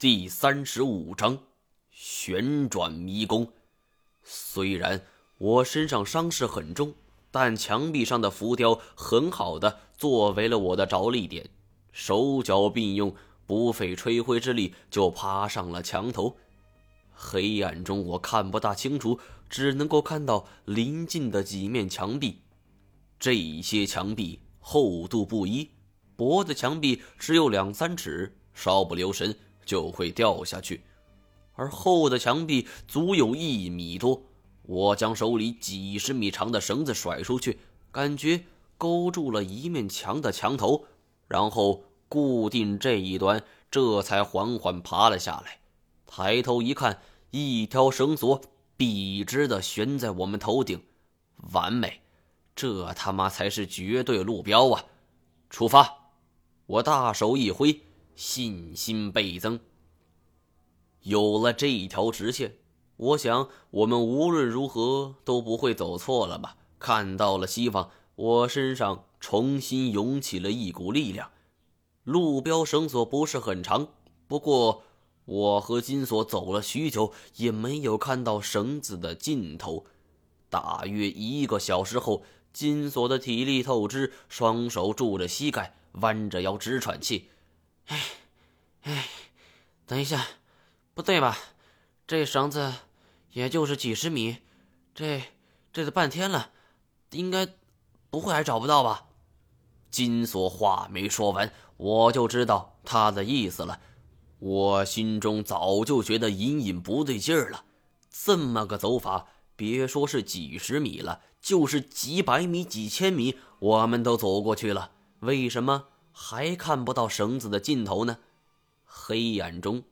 第三十五章旋转迷宫。虽然我身上伤势很重，但墙壁上的浮雕很好的作为了我的着力点，手脚并用，不费吹灰之力就爬上了墙头。黑暗中我看不大清楚，只能够看到临近的几面墙壁。这些墙壁厚度不一，薄的墙壁只有两三尺，稍不留神。就会掉下去，而厚的墙壁足有一米多。我将手里几十米长的绳子甩出去，感觉勾住了一面墙的墙头，然后固定这一端，这才缓缓爬了下来。抬头一看，一条绳索笔直的悬在我们头顶，完美！这他妈才是绝对路标啊！出发！我大手一挥。信心倍增。有了这一条直线，我想我们无论如何都不会走错了吧？看到了希望，我身上重新涌起了一股力量。路标绳索不是很长，不过我和金锁走了许久，也没有看到绳子的尽头。大约一个小时后，金锁的体力透支，双手拄着膝盖，弯着腰直喘气。哎，哎，等一下，不对吧？这绳子也就是几十米，这这都半天了，应该不会还找不到吧？金锁话没说完，我就知道他的意思了。我心中早就觉得隐隐不对劲儿了。这么个走法，别说是几十米了，就是几百米、几千米，我们都走过去了。为什么？还看不到绳子的尽头呢。黑暗中，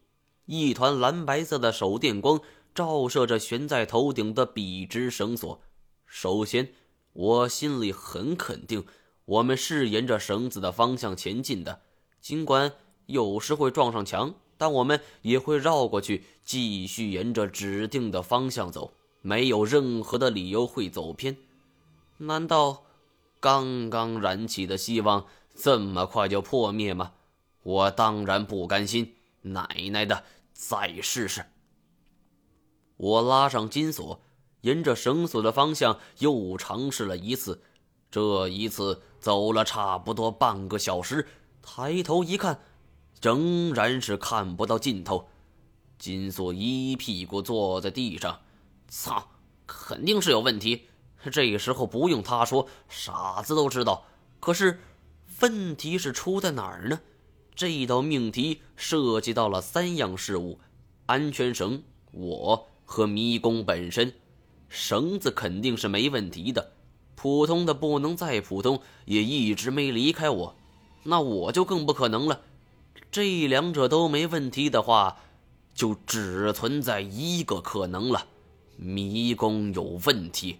一团蓝白色的手电光照射着悬在头顶的笔直绳索。首先，我心里很肯定，我们是沿着绳子的方向前进的。尽管有时会撞上墙，但我们也会绕过去，继续沿着指定的方向走，没有任何的理由会走偏。难道刚刚燃起的希望？这么快就破灭吗？我当然不甘心！奶奶的，再试试！我拉上金锁，沿着绳索的方向又尝试了一次。这一次走了差不多半个小时，抬头一看，仍然是看不到尽头。金锁一屁股坐在地上，操，肯定是有问题。这时候不用他说，傻子都知道。可是。问题是出在哪儿呢？这道命题涉及到了三样事物：安全绳、我和迷宫本身。绳子肯定是没问题的，普通的不能再普通，也一直没离开我。那我就更不可能了。这两者都没问题的话，就只存在一个可能了：迷宫有问题。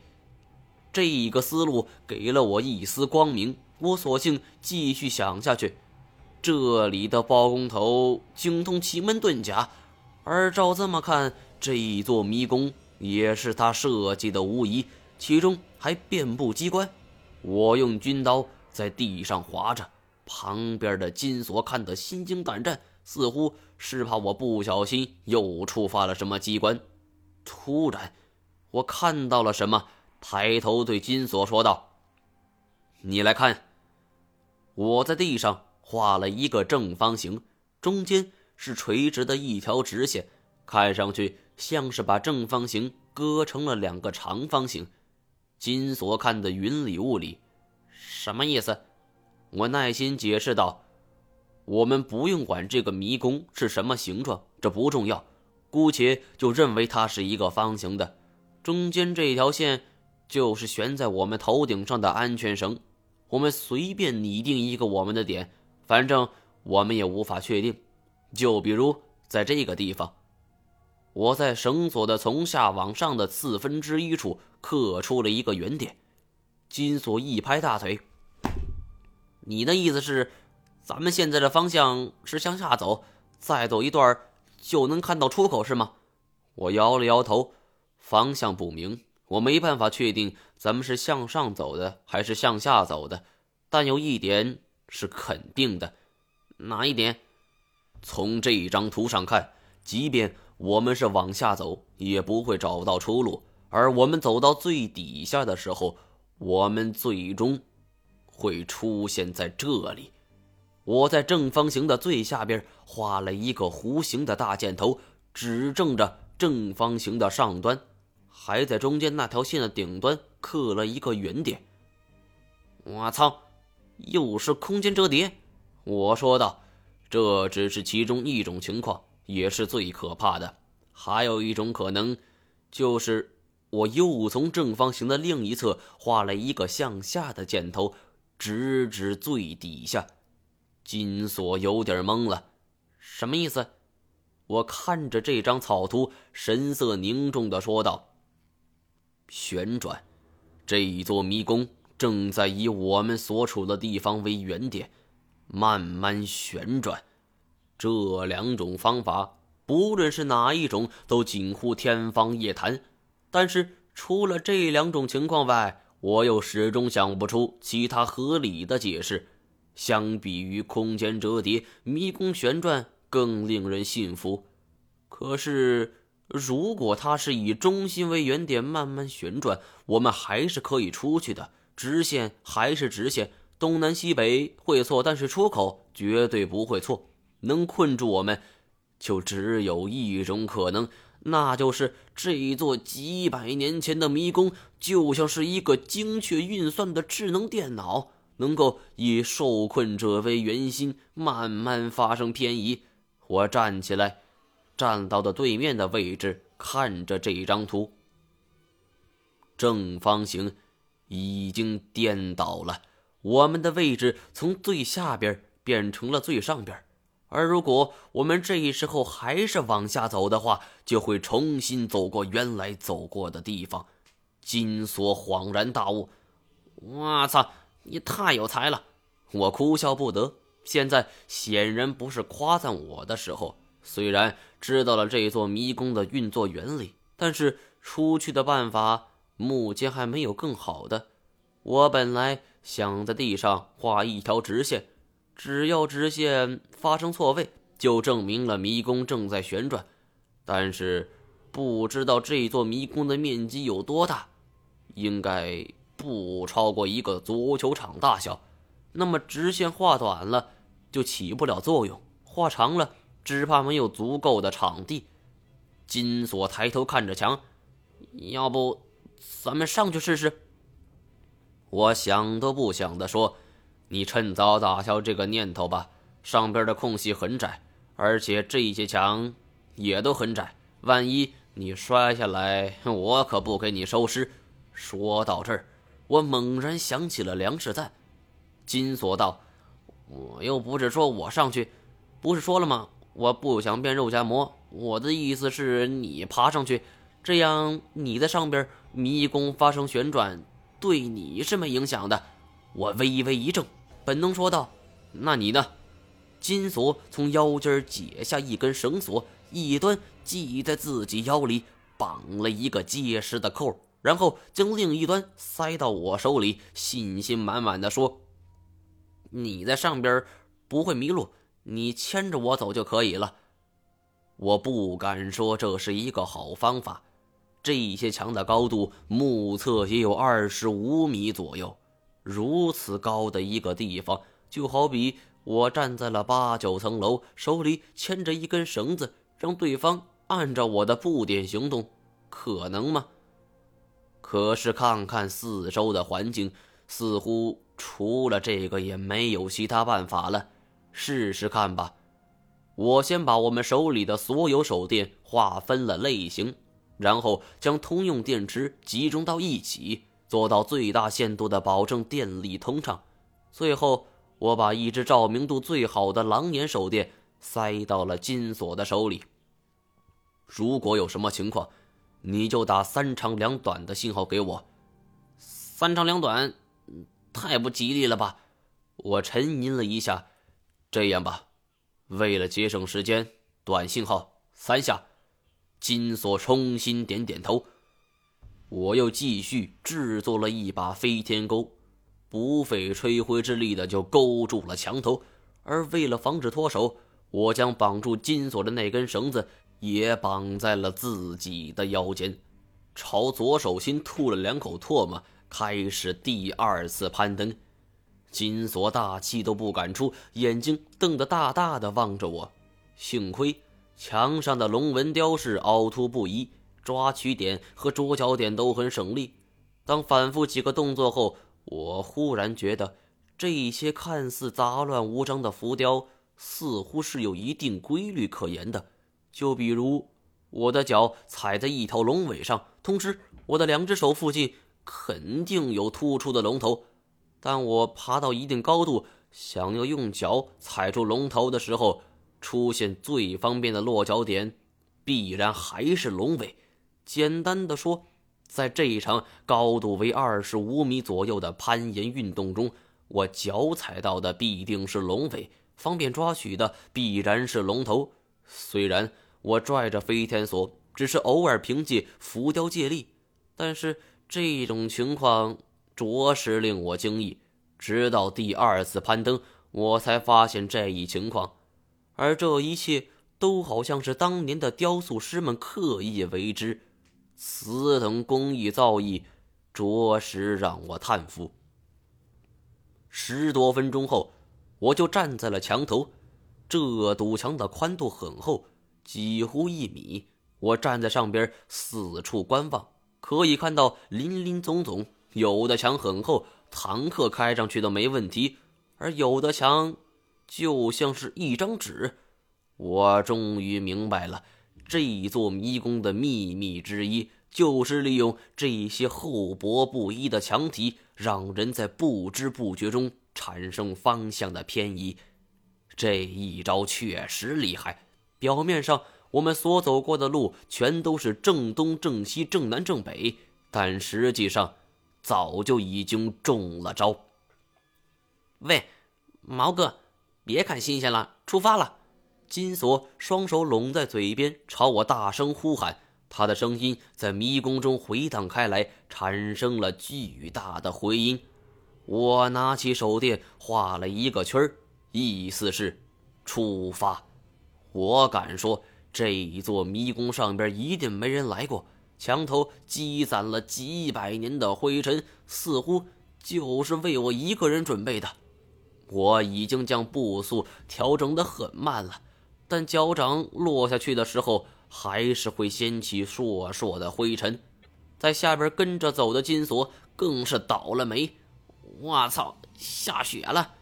这个思路给了我一丝光明。我索性继续想下去。这里的包工头精通奇门遁甲，而照这么看，这一座迷宫也是他设计的无疑，其中还遍布机关。我用军刀在地上划着，旁边的金锁看得心惊胆战，似乎是怕我不小心又触发了什么机关。突然，我看到了什么，抬头对金锁说道：“你来看。”我在地上画了一个正方形，中间是垂直的一条直线，看上去像是把正方形割成了两个长方形。金锁看得云里雾里，什么意思？我耐心解释道：“我们不用管这个迷宫是什么形状，这不重要，姑且就认为它是一个方形的。中间这条线就是悬在我们头顶上的安全绳。”我们随便拟定一个我们的点，反正我们也无法确定。就比如在这个地方，我在绳索的从下往上的四分之一处刻出了一个圆点。金锁一拍大腿：“你的意思是，咱们现在的方向是向下走，再走一段就能看到出口，是吗？”我摇了摇头，方向不明。我没办法确定咱们是向上走的还是向下走的，但有一点是肯定的，哪一点？从这一张图上看，即便我们是往下走，也不会找到出路。而我们走到最底下的时候，我们最终会出现在这里。我在正方形的最下边画了一个弧形的大箭头，指正着正方形的上端，还在中间那条线的顶端刻了一个圆点。我操，又是空间折叠！我说道：“这只是其中一种情况，也是最可怕的。还有一种可能，就是我又从正方形的另一侧画了一个向下的箭头，直指最底下。”金锁有点懵了，什么意思？我看着这张草图，神色凝重的说道：“旋转，这一座迷宫正在以我们所处的地方为原点，慢慢旋转。这两种方法，不论是哪一种，都近乎天方夜谭。但是除了这两种情况外，我又始终想不出其他合理的解释。”相比于空间折叠，迷宫旋转更令人信服。可是，如果它是以中心为原点慢慢旋转，我们还是可以出去的。直线还是直线，东南西北会错，但是出口绝对不会错。能困住我们，就只有一种可能，那就是这座几百年前的迷宫，就像是一个精确运算的智能电脑。能够以受困者为圆心，慢慢发生偏移。我站起来，站到的对面的位置，看着这张图。正方形已经颠倒了，我们的位置从最下边变成了最上边。而如果我们这时候还是往下走的话，就会重新走过原来走过的地方。金锁恍然大悟：“我操！”你太有才了，我哭笑不得。现在显然不是夸赞我的时候。虽然知道了这座迷宫的运作原理，但是出去的办法目前还没有更好的。我本来想在地上画一条直线，只要直线发生错位，就证明了迷宫正在旋转。但是不知道这座迷宫的面积有多大，应该。不超过一个足球场大小，那么直线画短了就起不了作用，画长了只怕没有足够的场地。金锁抬头看着墙，要不咱们上去试试？我想都不想的说：“你趁早打消这个念头吧。上边的空隙很窄，而且这些墙也都很窄，万一你摔下来，我可不给你收尸。”说到这儿。我猛然想起了梁世赞，金锁道：“我又不是说我上去，不是说了吗？我不想变肉夹馍。我的意思是你爬上去，这样你在上边迷宫发生旋转，对你是没影响的。”我微微一怔，本能说道：“那你呢？”金锁从腰间解下一根绳索，一端系在自己腰里，绑了一个结实的扣。然后将另一端塞到我手里，信心满满的说：“你在上边不会迷路，你牵着我走就可以了。”我不敢说这是一个好方法。这些墙的高度目测也有二十五米左右，如此高的一个地方，就好比我站在了八九层楼，手里牵着一根绳子，让对方按照我的步点行动，可能吗？可是看看四周的环境，似乎除了这个也没有其他办法了。试试看吧。我先把我们手里的所有手电划分了类型，然后将通用电池集中到一起，做到最大限度的保证电力通畅。最后，我把一只照明度最好的狼眼手电塞到了金锁的手里。如果有什么情况，你就打三长两短的信号给我，三长两短，太不吉利了吧？我沉吟了一下，这样吧，为了节省时间，短信号三下。金锁重新点点头。我又继续制作了一把飞天钩，不费吹灰之力的就勾住了墙头。而为了防止脱手，我将绑住金锁的那根绳子也绑在了自己的腰间，朝左手心吐了两口唾沫，开始第二次攀登。金锁大气都不敢出，眼睛瞪得大大的望着我。幸亏墙上的龙纹雕饰凹凸不一，抓取点和着脚点都很省力。当反复几个动作后，我忽然觉得这些看似杂乱无章的浮雕。似乎是有一定规律可言的，就比如我的脚踩在一条龙尾上，同时我的两只手附近肯定有突出的龙头。但我爬到一定高度，想要用脚踩住龙头的时候，出现最方便的落脚点，必然还是龙尾。简单的说，在这一场高度为二十五米左右的攀岩运动中，我脚踩到的必定是龙尾。方便抓取的必然是龙头。虽然我拽着飞天锁，只是偶尔凭借浮雕借力，但是这种情况着实令我惊异。直到第二次攀登，我才发现这一情况。而这一切都好像是当年的雕塑师们刻意为之。此等工艺造诣，着实让我叹服。十多分钟后。我就站在了墙头，这堵墙的宽度很厚，几乎一米。我站在上边四处观望，可以看到林林总总。有的墙很厚，坦克开上去都没问题；而有的墙就像是一张纸。我终于明白了，这座迷宫的秘密之一，就是利用这些厚薄不一的墙体，让人在不知不觉中。产生方向的偏移，这一招确实厉害。表面上我们所走过的路全都是正东正西正南正北，但实际上早就已经中了招。喂，毛哥，别看新鲜了，出发了！金锁双手拢在嘴边，朝我大声呼喊。他的声音在迷宫中回荡开来，产生了巨大的回音。我拿起手电画了一个圈儿，意思是出发。我敢说，这座迷宫上边一定没人来过，墙头积攒了几百年的灰尘，似乎就是为我一个人准备的。我已经将步速调整得很慢了，但脚掌落下去的时候，还是会掀起烁烁的灰尘。在下边跟着走的金锁更是倒了霉。我操！下雪了，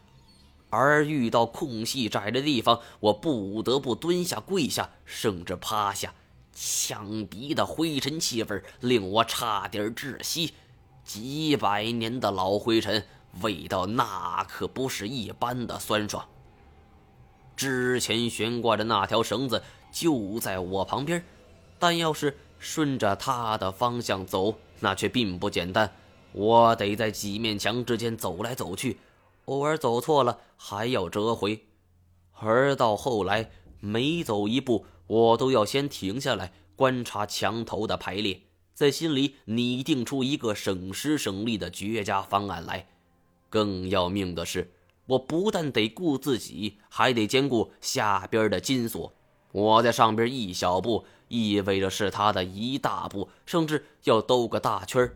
而遇到空隙窄的地方，我不得不蹲下、跪下，甚至趴下。呛鼻的灰尘气味令我差点窒息。几百年的老灰尘，味道那可不是一般的酸爽。之前悬挂的那条绳子就在我旁边，但要是顺着它的方向走，那却并不简单。我得在几面墙之间走来走去，偶尔走错了还要折回，而到后来每走一步，我都要先停下来观察墙头的排列，在心里拟定出一个省时省力的绝佳方案来。更要命的是，我不但得顾自己，还得兼顾下边的金锁。我在上边一小步，意味着是他的一大步，甚至要兜个大圈。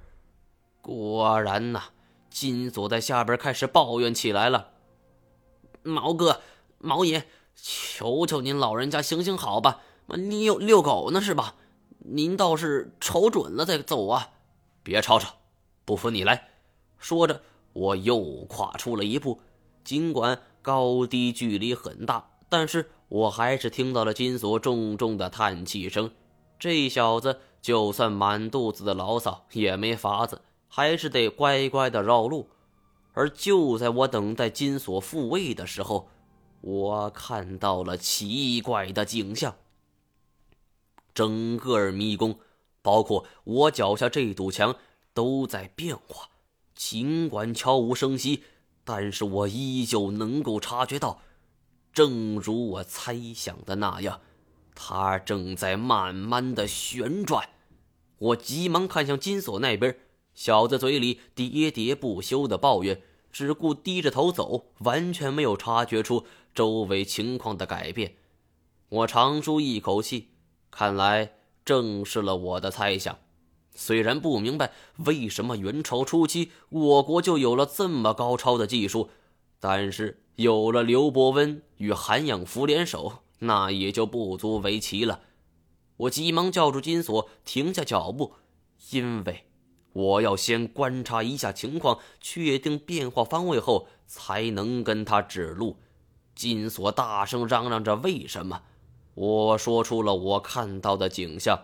果然呐，金锁在下边开始抱怨起来了。毛哥、毛爷，求求您老人家行行好吧！你有遛狗呢是吧？您倒是瞅准了再走啊！别吵吵，不服你来。说着，我又跨出了一步。尽管高低距离很大，但是我还是听到了金锁重重的叹气声。这小子就算满肚子的牢骚，也没法子。还是得乖乖的绕路，而就在我等待金锁复位的时候，我看到了奇怪的景象。整个迷宫，包括我脚下这堵墙，都在变化。尽管悄无声息，但是我依旧能够察觉到，正如我猜想的那样，它正在慢慢的旋转。我急忙看向金锁那边。小子嘴里喋喋不休的抱怨，只顾低着头走，完全没有察觉出周围情况的改变。我长舒一口气，看来证实了我的猜想。虽然不明白为什么元朝初期我国就有了这么高超的技术，但是有了刘伯温与韩养福联手，那也就不足为奇了。我急忙叫住金锁，停下脚步，因为我要先观察一下情况，确定变化方位后，才能跟他指路。金锁大声嚷嚷着：“为什么？”我说出了我看到的景象，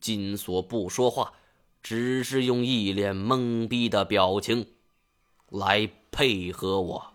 金锁不说话。只是用一脸懵逼的表情来配合我。